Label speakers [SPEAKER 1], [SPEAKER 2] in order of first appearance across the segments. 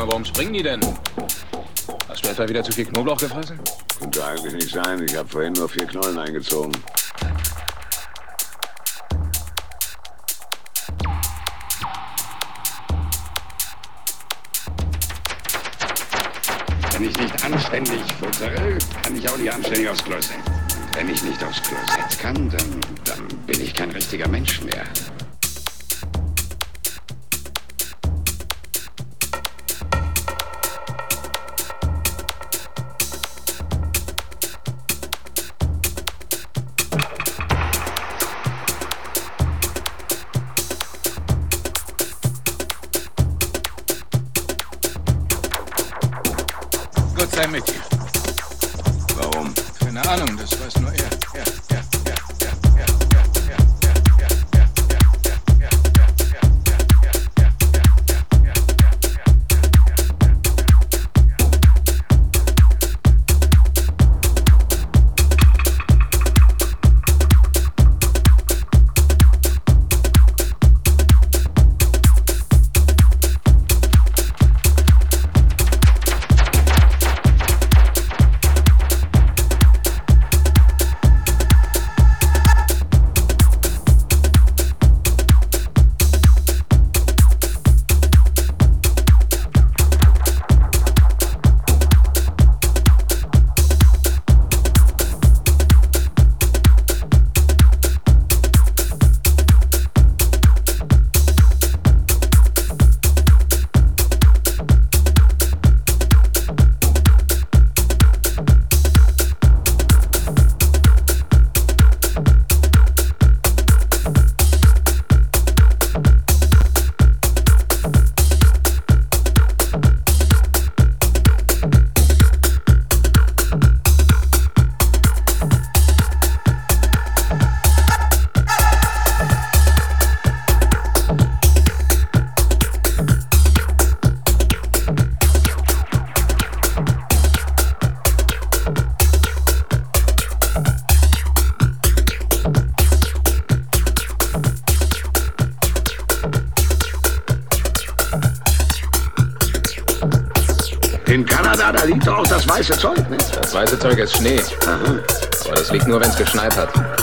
[SPEAKER 1] mal, warum springen die denn? Hast du etwa wieder zu viel Knoblauch gefressen?
[SPEAKER 2] Könnte eigentlich nicht sein. Ich habe vorhin nur vier Knollen eingezogen.
[SPEAKER 3] Wenn ich nicht anständig futtere, kann ich auch nicht anständig aufs Klo setzen. Wenn ich nicht aufs Klo setzen kann, dann, dann bin ich kein richtiger Mensch mehr.
[SPEAKER 2] Ne?
[SPEAKER 1] Das weiße Zeug ist Schnee.
[SPEAKER 2] Aha.
[SPEAKER 1] Aber das liegt nur, wenn es geschneit hat.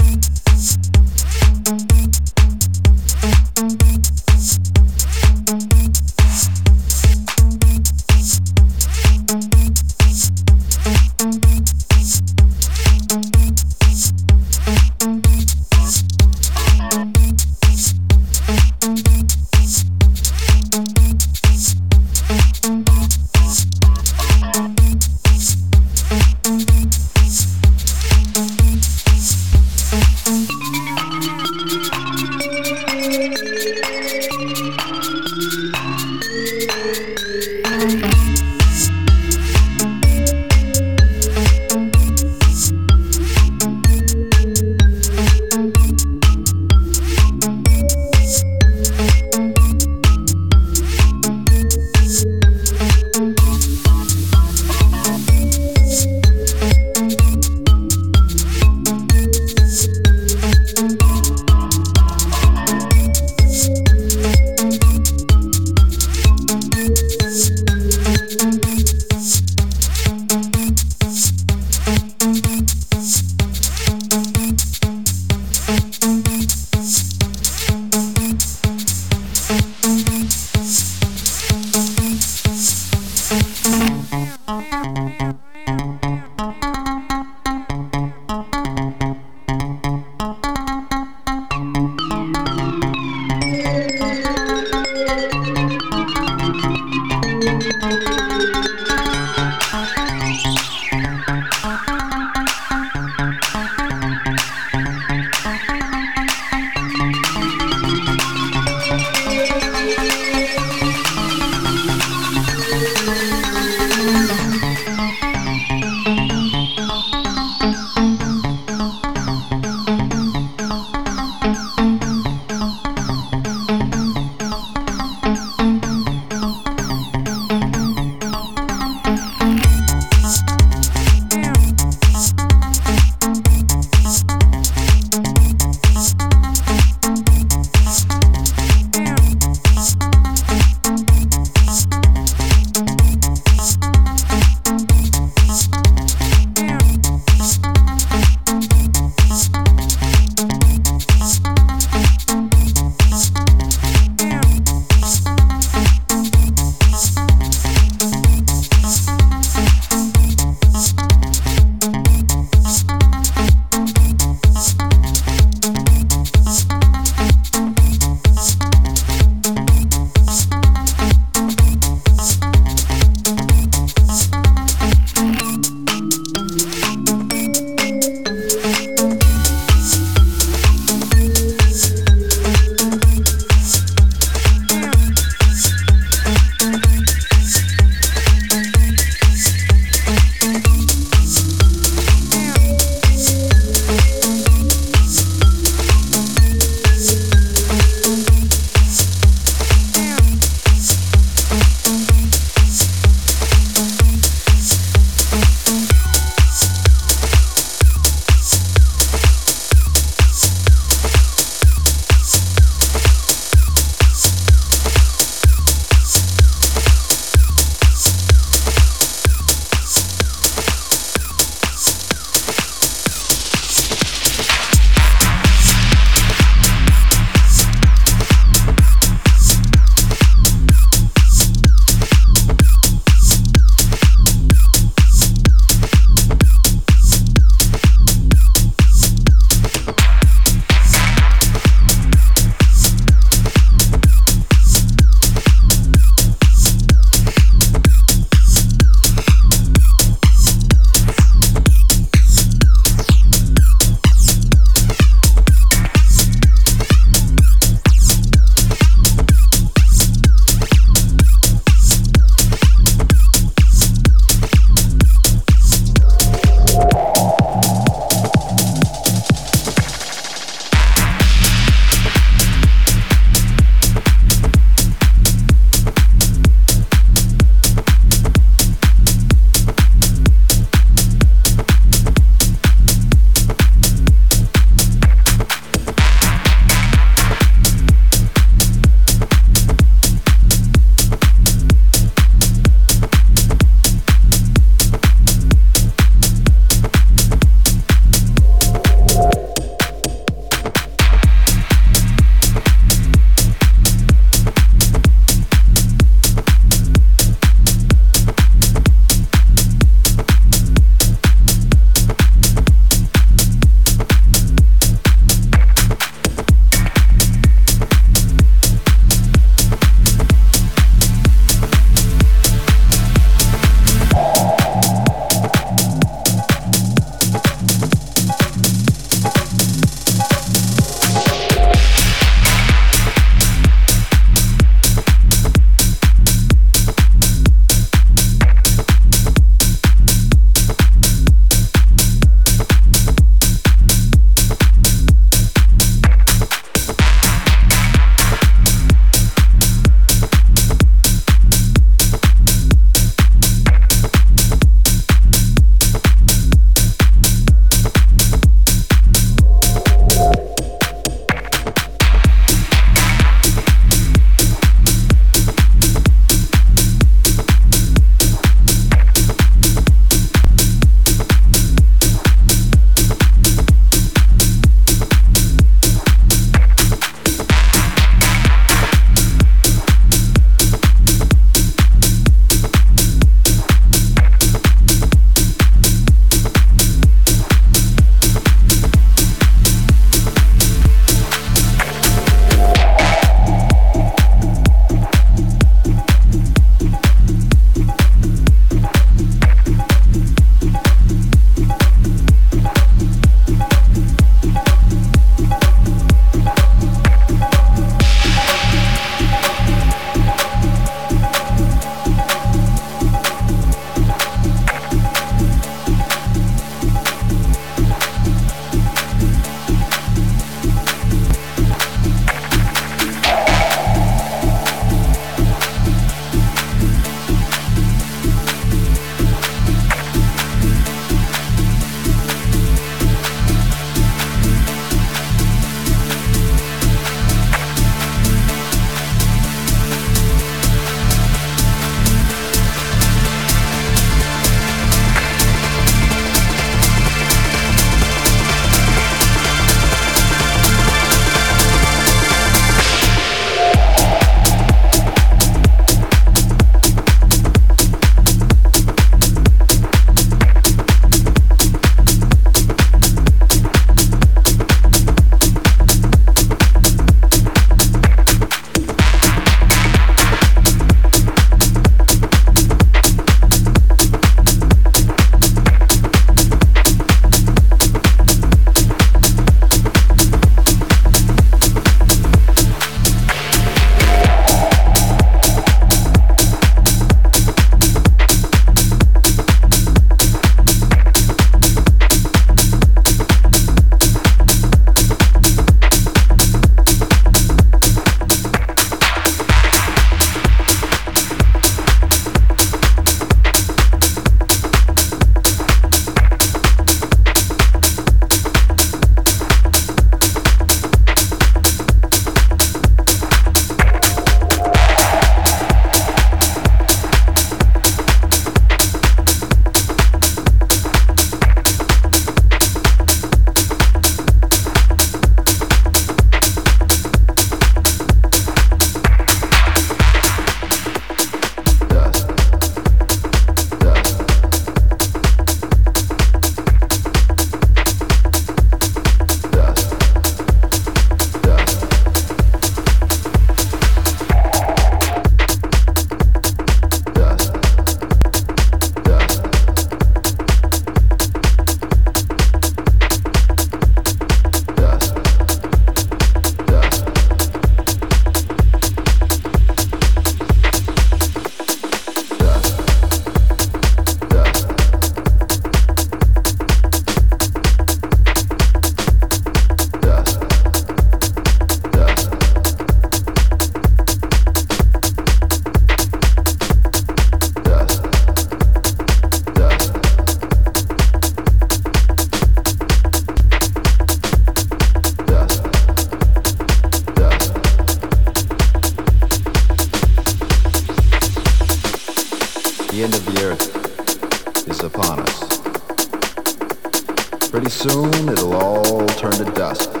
[SPEAKER 4] Soon it'll all turn to dust.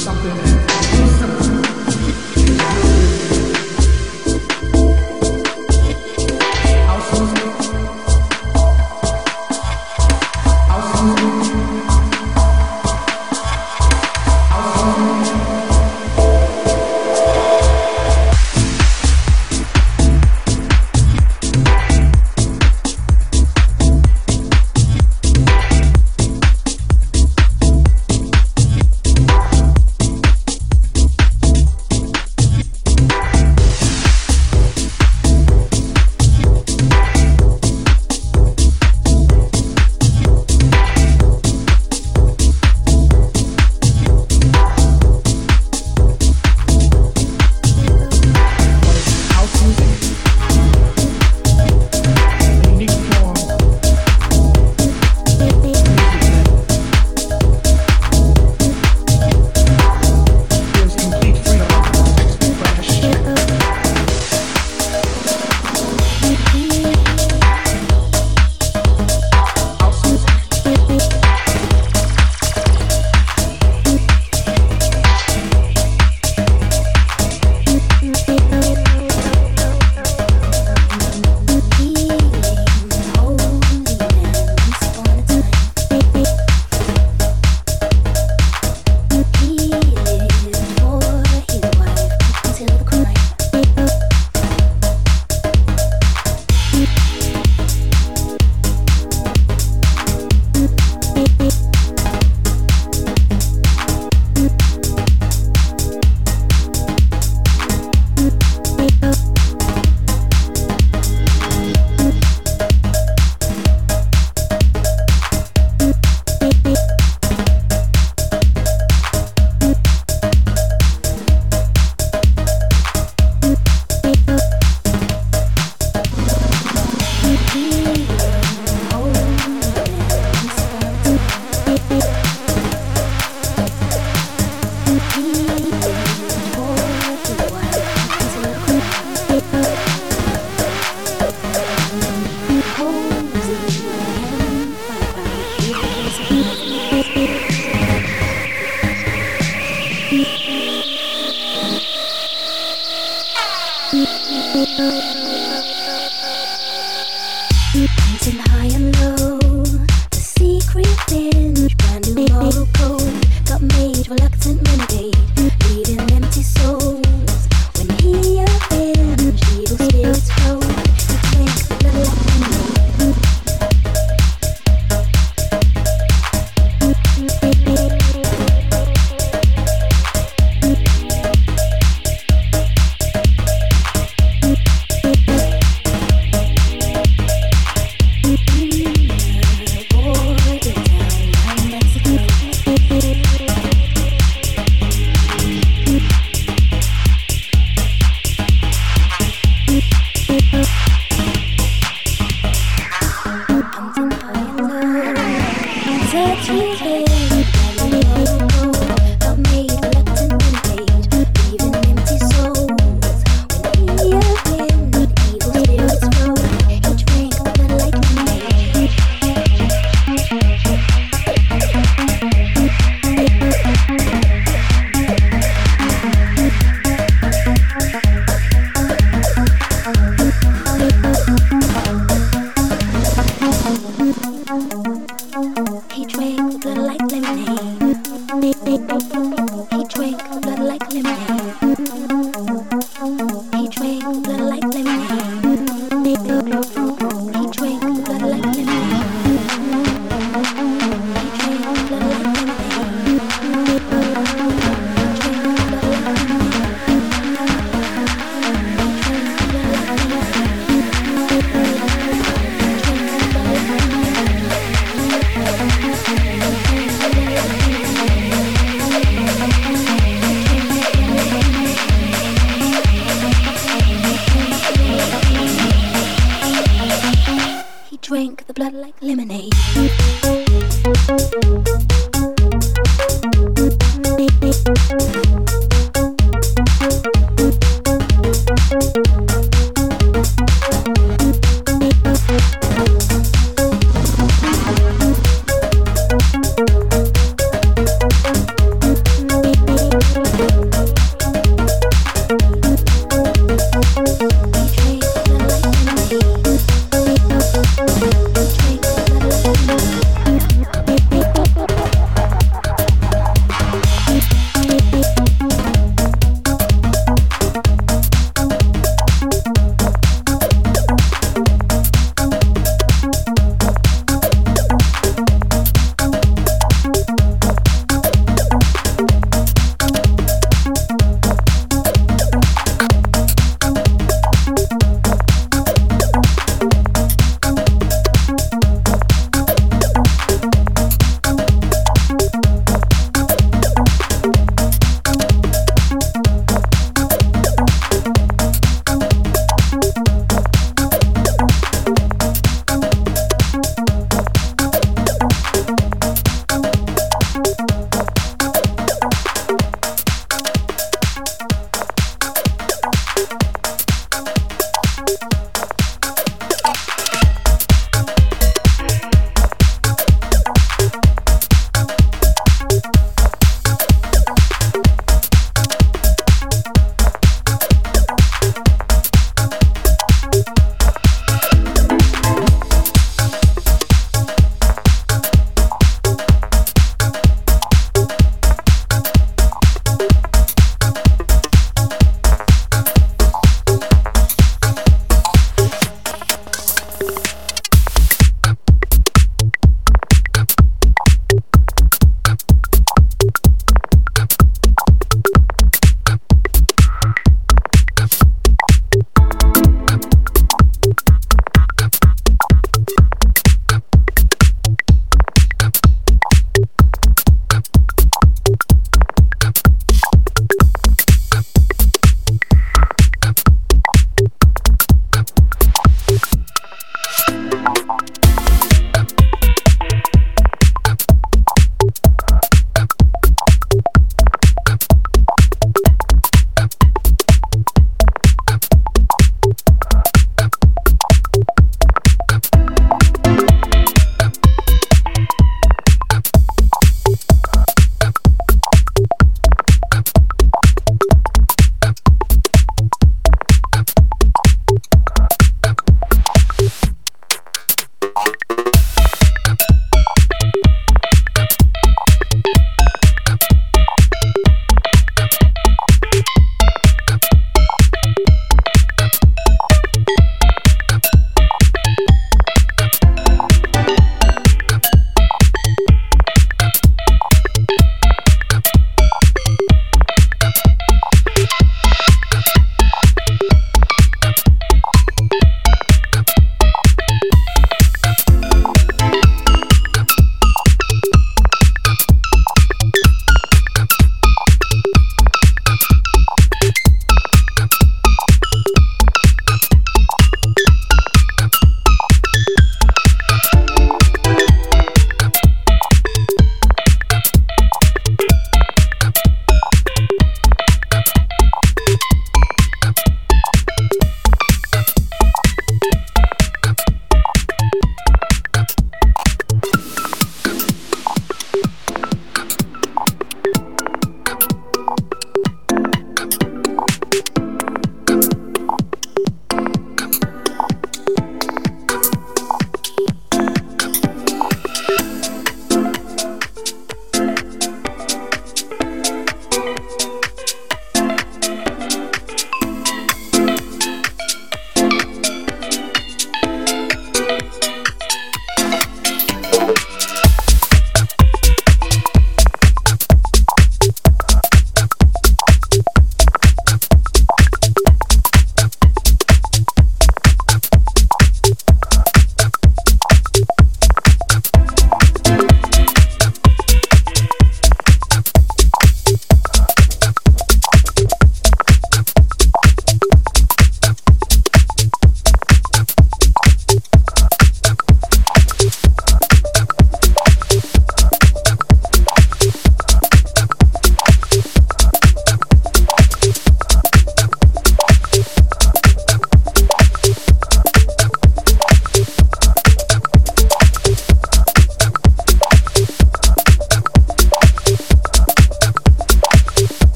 [SPEAKER 5] something.